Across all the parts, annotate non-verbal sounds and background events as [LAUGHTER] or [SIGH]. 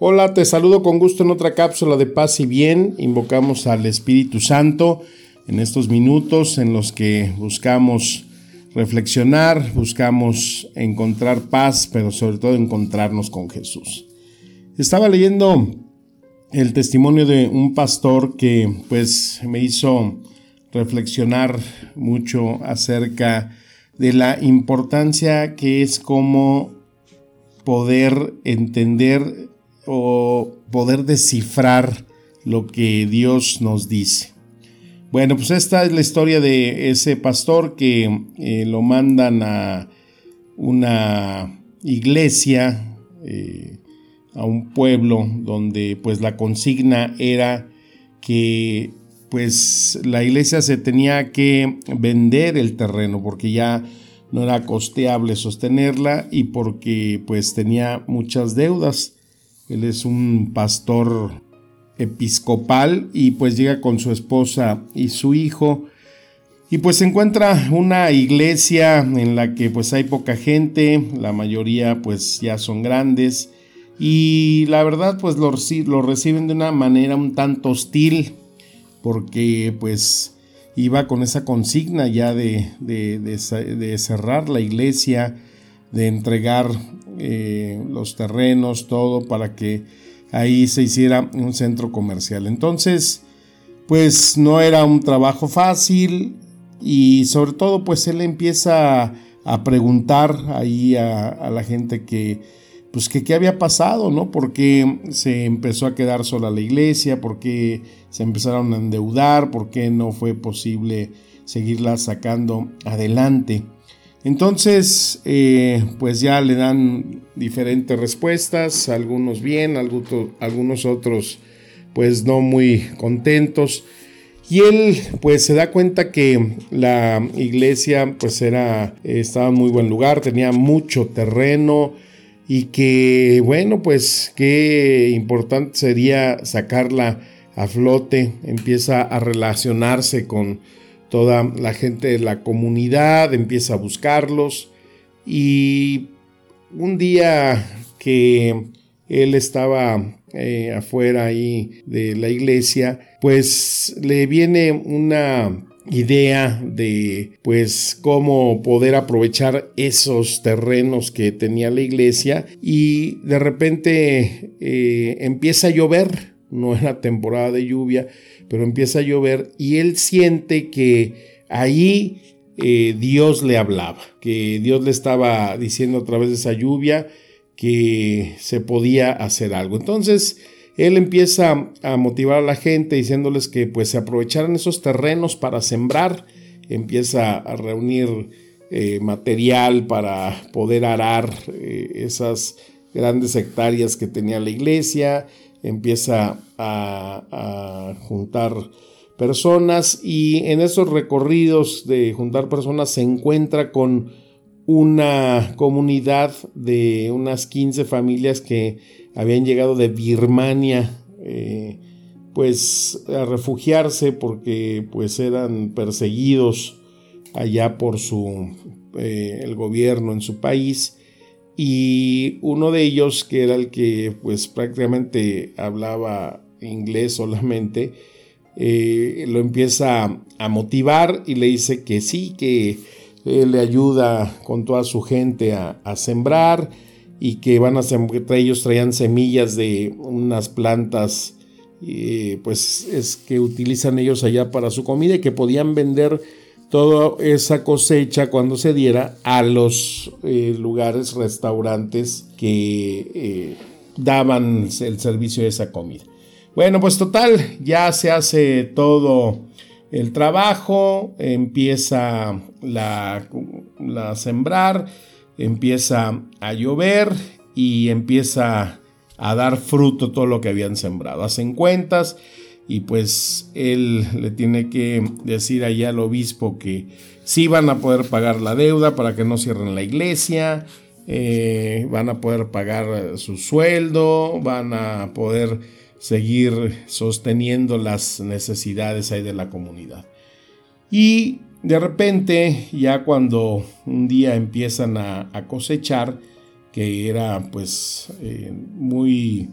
Hola, te saludo con gusto en otra cápsula de paz y bien. Invocamos al Espíritu Santo en estos minutos en los que buscamos reflexionar, buscamos encontrar paz, pero sobre todo encontrarnos con Jesús. Estaba leyendo el testimonio de un pastor que pues me hizo reflexionar mucho acerca de la importancia que es como poder entender o poder descifrar lo que Dios nos dice. Bueno, pues esta es la historia de ese pastor que eh, lo mandan a una iglesia, eh, a un pueblo donde pues la consigna era que pues la iglesia se tenía que vender el terreno porque ya no era costeable sostenerla y porque pues tenía muchas deudas. Él es un pastor episcopal y pues llega con su esposa y su hijo. Y pues se encuentra una iglesia en la que pues hay poca gente, la mayoría pues ya son grandes. Y la verdad pues lo, lo reciben de una manera un tanto hostil porque pues iba con esa consigna ya de, de cerrar la iglesia, de entregar eh, los terrenos, todo para que ahí se hiciera un centro comercial. Entonces, pues no era un trabajo fácil y sobre todo pues él empieza a preguntar ahí a, la gente que pues que qué había pasado, ¿no? ¿Por qué se empezó a quedar sola la iglesia? ¿Por qué se empezaron a endeudar? ¿Por qué no fue posible seguirla sacando adelante? Entonces, eh, pues ya le dan diferentes respuestas, algunos bien, algunos otros pues no muy contentos. Y él pues se da cuenta que la iglesia pues era, estaba en muy buen lugar, tenía mucho terreno y que bueno pues qué importante sería sacarla a flote, empieza a relacionarse con toda la gente de la comunidad empieza a buscarlos. Y un día que él estaba eh, afuera ahí de la iglesia, pues le viene una idea de pues cómo poder aprovechar esos terrenos que tenía la iglesia. Y de repente eh, empieza a llover, no era temporada de lluvia, pero empieza a llover y él siente que ahí eh, Dios le hablaba, que Dios le estaba diciendo a través de esa lluvia que se podía hacer algo. Entonces, él empieza a motivar a la gente diciéndoles que pues se aprovecharan esos terrenos para sembrar, empieza a reunir eh, material para poder arar eh, esas grandes hectáreas que tenía la iglesia, empieza a, juntar personas y en esos recorridos de juntar personas se encuentra con una comunidad de unas 15 familias que habían llegado de Birmania eh, pues a refugiarse porque pues eran perseguidos allá por su eh, el gobierno en su país y uno de ellos, que era el que pues prácticamente hablaba inglés solamente, eh, lo empieza a motivar y le dice que sí, que él le ayuda con toda su gente a, sembrar y que van a sembrar, ellos traían semillas de unas plantas eh, pues es que utilizan ellos allá para su comida y que podían vender toda esa cosecha cuando se diera a los eh, lugares, restaurantes que eh, daban el servicio de esa comida. Bueno, pues total, ya se hace todo el trabajo, empieza la, la sembrar, empieza a llover y empieza a dar fruto todo lo que habían sembrado. Hacen cuentas y pues él le tiene que decir allá al obispo que sí van a poder pagar la deuda para que no cierren la iglesia, eh, van a poder pagar su sueldo, van a poder seguir sosteniendo las necesidades ahí de la comunidad. Y de repente, ya cuando un día empiezan a, cosechar, que era pues eh, muy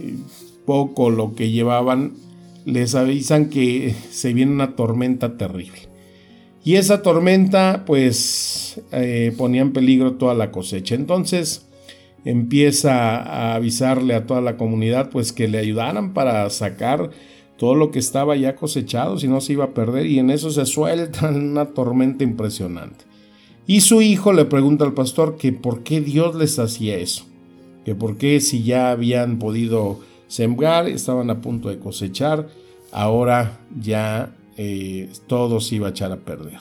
eh, poco lo que llevaban, les avisan que se viene una tormenta terrible. Y esa tormenta pues eh, ponía en peligro toda la cosecha. Entonces empieza a avisarle a toda la comunidad pues que le ayudaran para sacar todo lo que estaba ya cosechado, si no se iba a perder, y en eso se suelta [LAUGHS] una tormenta impresionante. Y su hijo le pregunta al pastor que por qué Dios les hacía eso, que por qué si ya habían podido sembrar, estaban a punto de cosechar, ahora ya eh, todo se iba a echar a perder.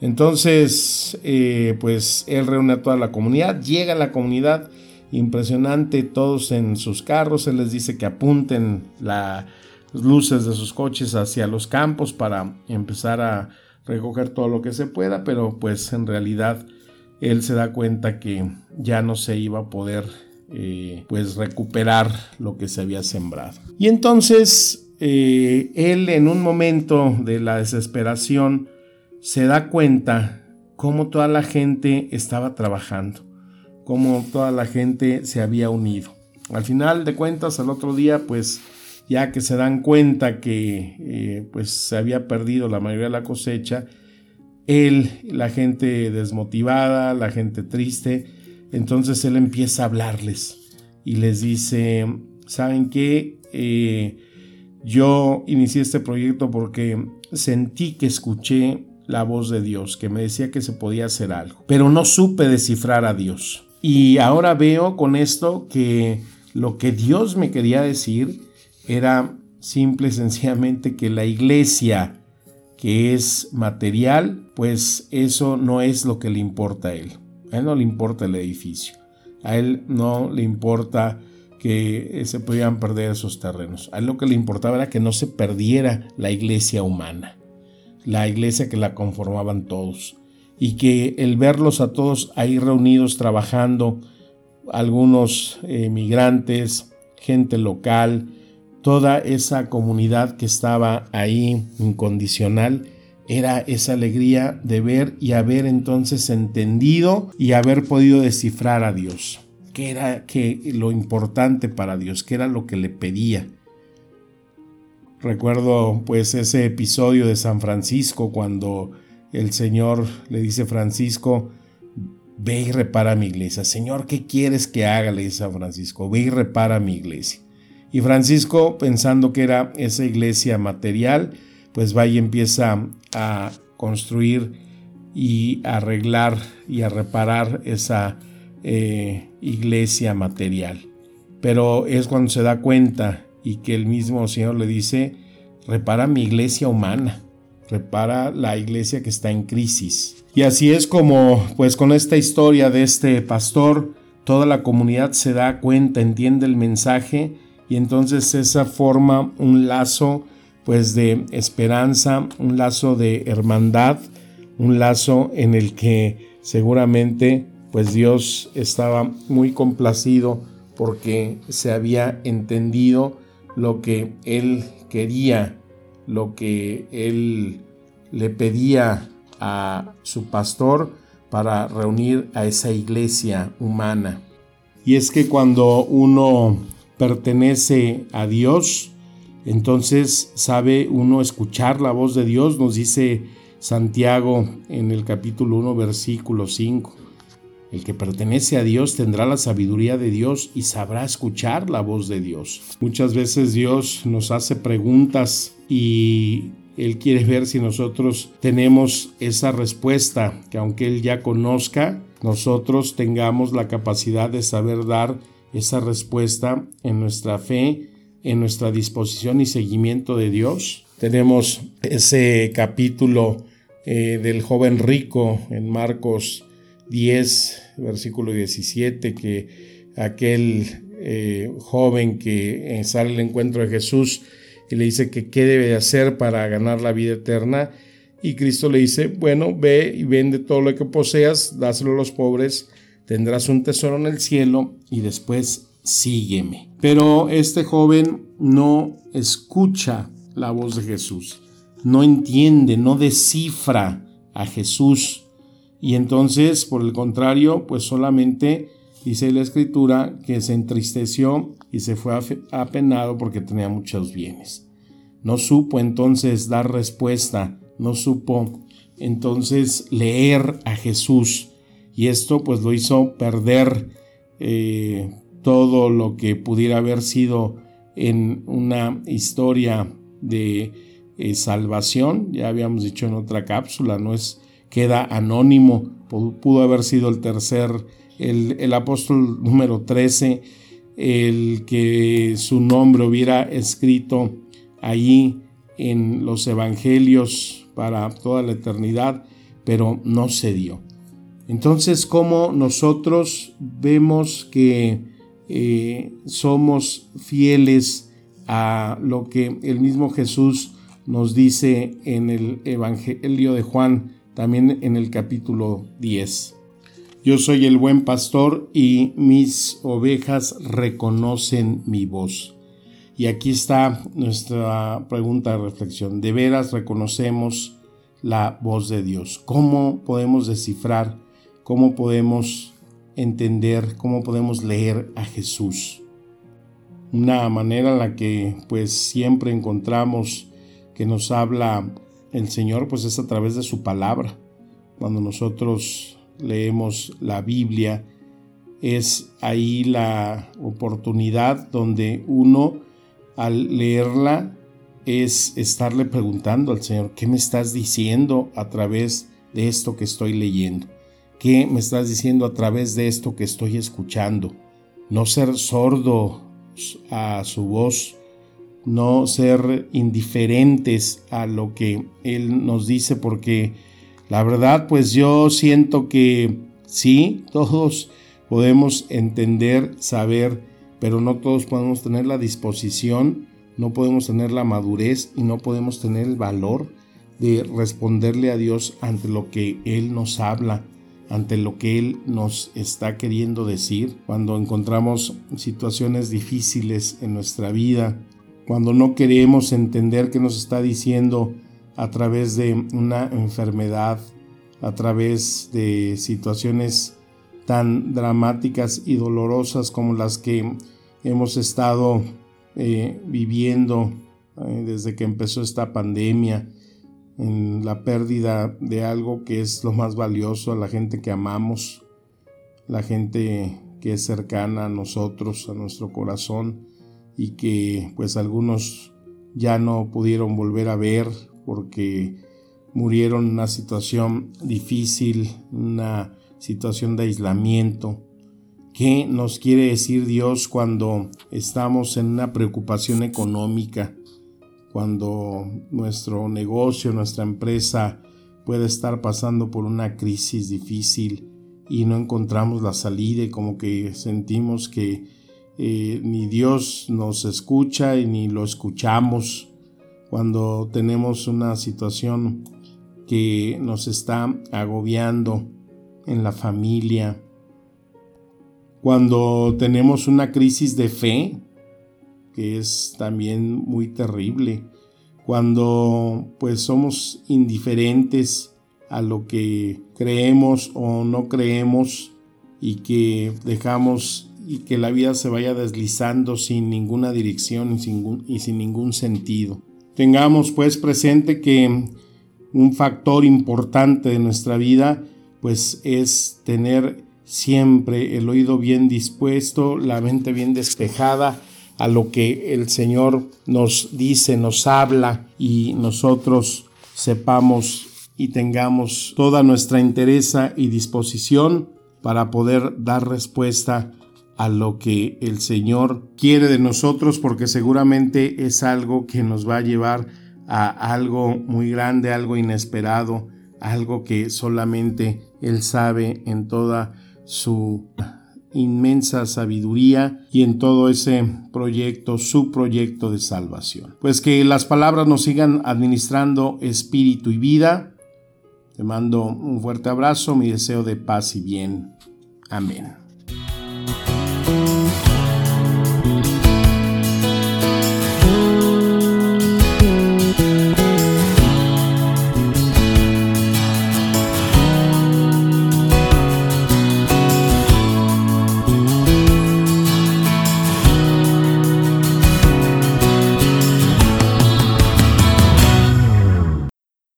Entonces, eh, pues él reúne a toda la comunidad, llega a la comunidad, impresionante, todos en sus carros, él les dice que apunten la, luces de sus coches hacia los campos para empezar a recoger todo lo que se pueda, pero pues en realidad él se da cuenta que ya no se iba a poder eh, pues recuperar lo que se había sembrado. Y entonces eh, él en un momento de la desesperación se da cuenta cómo toda la gente estaba trabajando, cómo toda la gente se había unido. Al final de cuentas, al otro día, pues ya que se dan cuenta que eh, pues se había perdido la mayoría de la cosecha, él, la gente desmotivada, la gente triste, entonces él empieza a hablarles y les dice, ¿saben qué? Eh, yo inicié este proyecto porque sentí que escuché la voz de Dios, que me decía que se podía hacer algo, pero no supe descifrar a Dios. Y ahora veo con esto que lo que Dios me quería decir era simple y sencillamente que la iglesia que es material, pues eso no es lo que le importa a él. A él no le importa el edificio. A él no le importa que se pudieran perder esos terrenos. A él lo que le importaba era que no se perdiera la iglesia humana, la iglesia que la conformaban todos. Y que el verlos a todos ahí reunidos trabajando, algunos eh, migrantes, gente local, toda esa comunidad que estaba ahí incondicional, era esa alegría de ver y haber entonces entendido y haber podido descifrar a Dios, qué era que lo importante para Dios, qué era lo que le pedía. Recuerdo pues ese episodio de San Francisco cuando el Señor le dice Francisco, ve y repara mi iglesia. Señor, ¿qué quieres que haga? Le dice San Francisco, ve y repara mi iglesia. Y Francisco, pensando que era esa iglesia material, pues va y empieza a construir y arreglar y a reparar esa eh, iglesia material. Pero es cuando se da cuenta y que el mismo Señor le dice, repara mi iglesia humana, repara la iglesia que está en crisis. Y así es como, pues con esta historia de este pastor, toda la comunidad se da cuenta, entiende el mensaje y entonces esa forma un lazo pues de esperanza, un lazo de hermandad, un lazo en el que seguramente pues Dios estaba muy complacido porque se había entendido lo que él quería, lo que él le pedía a su pastor para reunir a esa iglesia humana. Y es que cuando uno pertenece a Dios, entonces sabe uno escuchar la voz de Dios, nos dice Santiago en el capítulo 1, versículo 5. El que pertenece a Dios tendrá la sabiduría de Dios y sabrá escuchar la voz de Dios. Muchas veces Dios nos hace preguntas y Él quiere ver si nosotros tenemos esa respuesta que aunque Él ya conozca, nosotros tengamos la capacidad de saber dar esa respuesta en nuestra fe, en nuestra disposición y seguimiento de Dios. Tenemos ese capítulo eh, del joven rico en Marcos 10, versículo 17, que aquel eh, joven que eh, sale al encuentro de Jesús y le dice que qué debe de hacer para ganar la vida eterna. Y Cristo le dice, bueno, ve y vende todo lo que poseas, dáselo a los pobres, tendrás un tesoro en el cielo y después sígueme. Pero este joven no escucha la voz de Jesús, no entiende, no descifra a Jesús. Y entonces, por el contrario, pues solamente dice la escritura que se entristeció y se fue apenado porque tenía muchos bienes. No supo entonces dar respuesta, no supo entonces leer a Jesús y esto pues lo hizo perder eh, todo lo que pudiera haber sido en una historia de eh, salvación, ya habíamos dicho en otra cápsula, no es queda anónimo, pudo haber sido el tercer, el, el apóstol número 13, el que su nombre hubiera escrito allí en los evangelios para toda la eternidad, pero no se dio. Entonces, ¿cómo nosotros vemos que eh, somos fieles a lo que el mismo Jesús nos dice en el Evangelio de Juan, también en el capítulo 10? Yo soy el buen pastor y mis ovejas reconocen mi voz. Y aquí está nuestra pregunta de reflexión. ¿De veras reconocemos la voz de Dios? ¿Cómo podemos descifrar? ¿Cómo podemos entender? ¿Cómo podemos leer a Jesús? Una manera en la que pues siempre encontramos que nos habla el Señor pues es a través de su palabra. Cuando nosotros leemos la Biblia, es ahí la oportunidad donde uno al leerla es estarle preguntando al Señor, ¿qué me estás diciendo a través de esto que estoy leyendo? ¿Qué me estás diciendo a través de esto que estoy escuchando? No ser sordo a su voz, no ser indiferentes a lo que Él nos dice, porque la verdad, pues yo siento que sí, todos podemos entender, saber, pero no todos podemos tener la disposición, no podemos tener la madurez y no podemos tener el valor de responderle a Dios ante lo que Él nos habla, ante lo que Él nos está queriendo decir. Cuando encontramos situaciones difíciles en nuestra vida, cuando no queremos entender qué nos está diciendo a través de una enfermedad, a través de situaciones tan dramáticas y dolorosas como las que hemos estado eh, viviendo eh, desde que empezó esta pandemia, en la pérdida de algo que es lo más valioso a la gente que amamos, la gente que es cercana a nosotros, a nuestro corazón y que pues algunos ya no pudieron volver a ver porque murieron en una situación difícil, una situación de aislamiento. ¿Qué nos quiere decir Dios cuando estamos en una preocupación económica? Cuando nuestro negocio, nuestra empresa puede estar pasando por una crisis difícil y no encontramos la salida y como que sentimos que eh, ni Dios nos escucha y ni lo escuchamos. Cuando tenemos una situación que nos está agobiando en la familia, cuando tenemos una crisis de fe, que es también muy terrible, cuando pues somos indiferentes a lo que creemos o no creemos y que dejamos y que la vida se vaya deslizando sin ninguna dirección y sin, y sin ningún sentido. Tengamos pues presente que un factor importante de nuestra vida, pues es tener siempre el oído bien dispuesto, la mente bien despejada a lo que el Señor nos dice, nos habla y nosotros sepamos y tengamos toda nuestra interés y disposición para poder dar respuesta a lo que el Señor quiere de nosotros porque seguramente es algo que nos va a llevar a algo muy grande, algo inesperado, algo que solamente Él sabe en toda su inmensa sabiduría y en todo ese proyecto, su proyecto de salvación. Pues que las palabras nos sigan administrando espíritu y vida. Te mando un fuerte abrazo, mi deseo de paz y bien. Amén.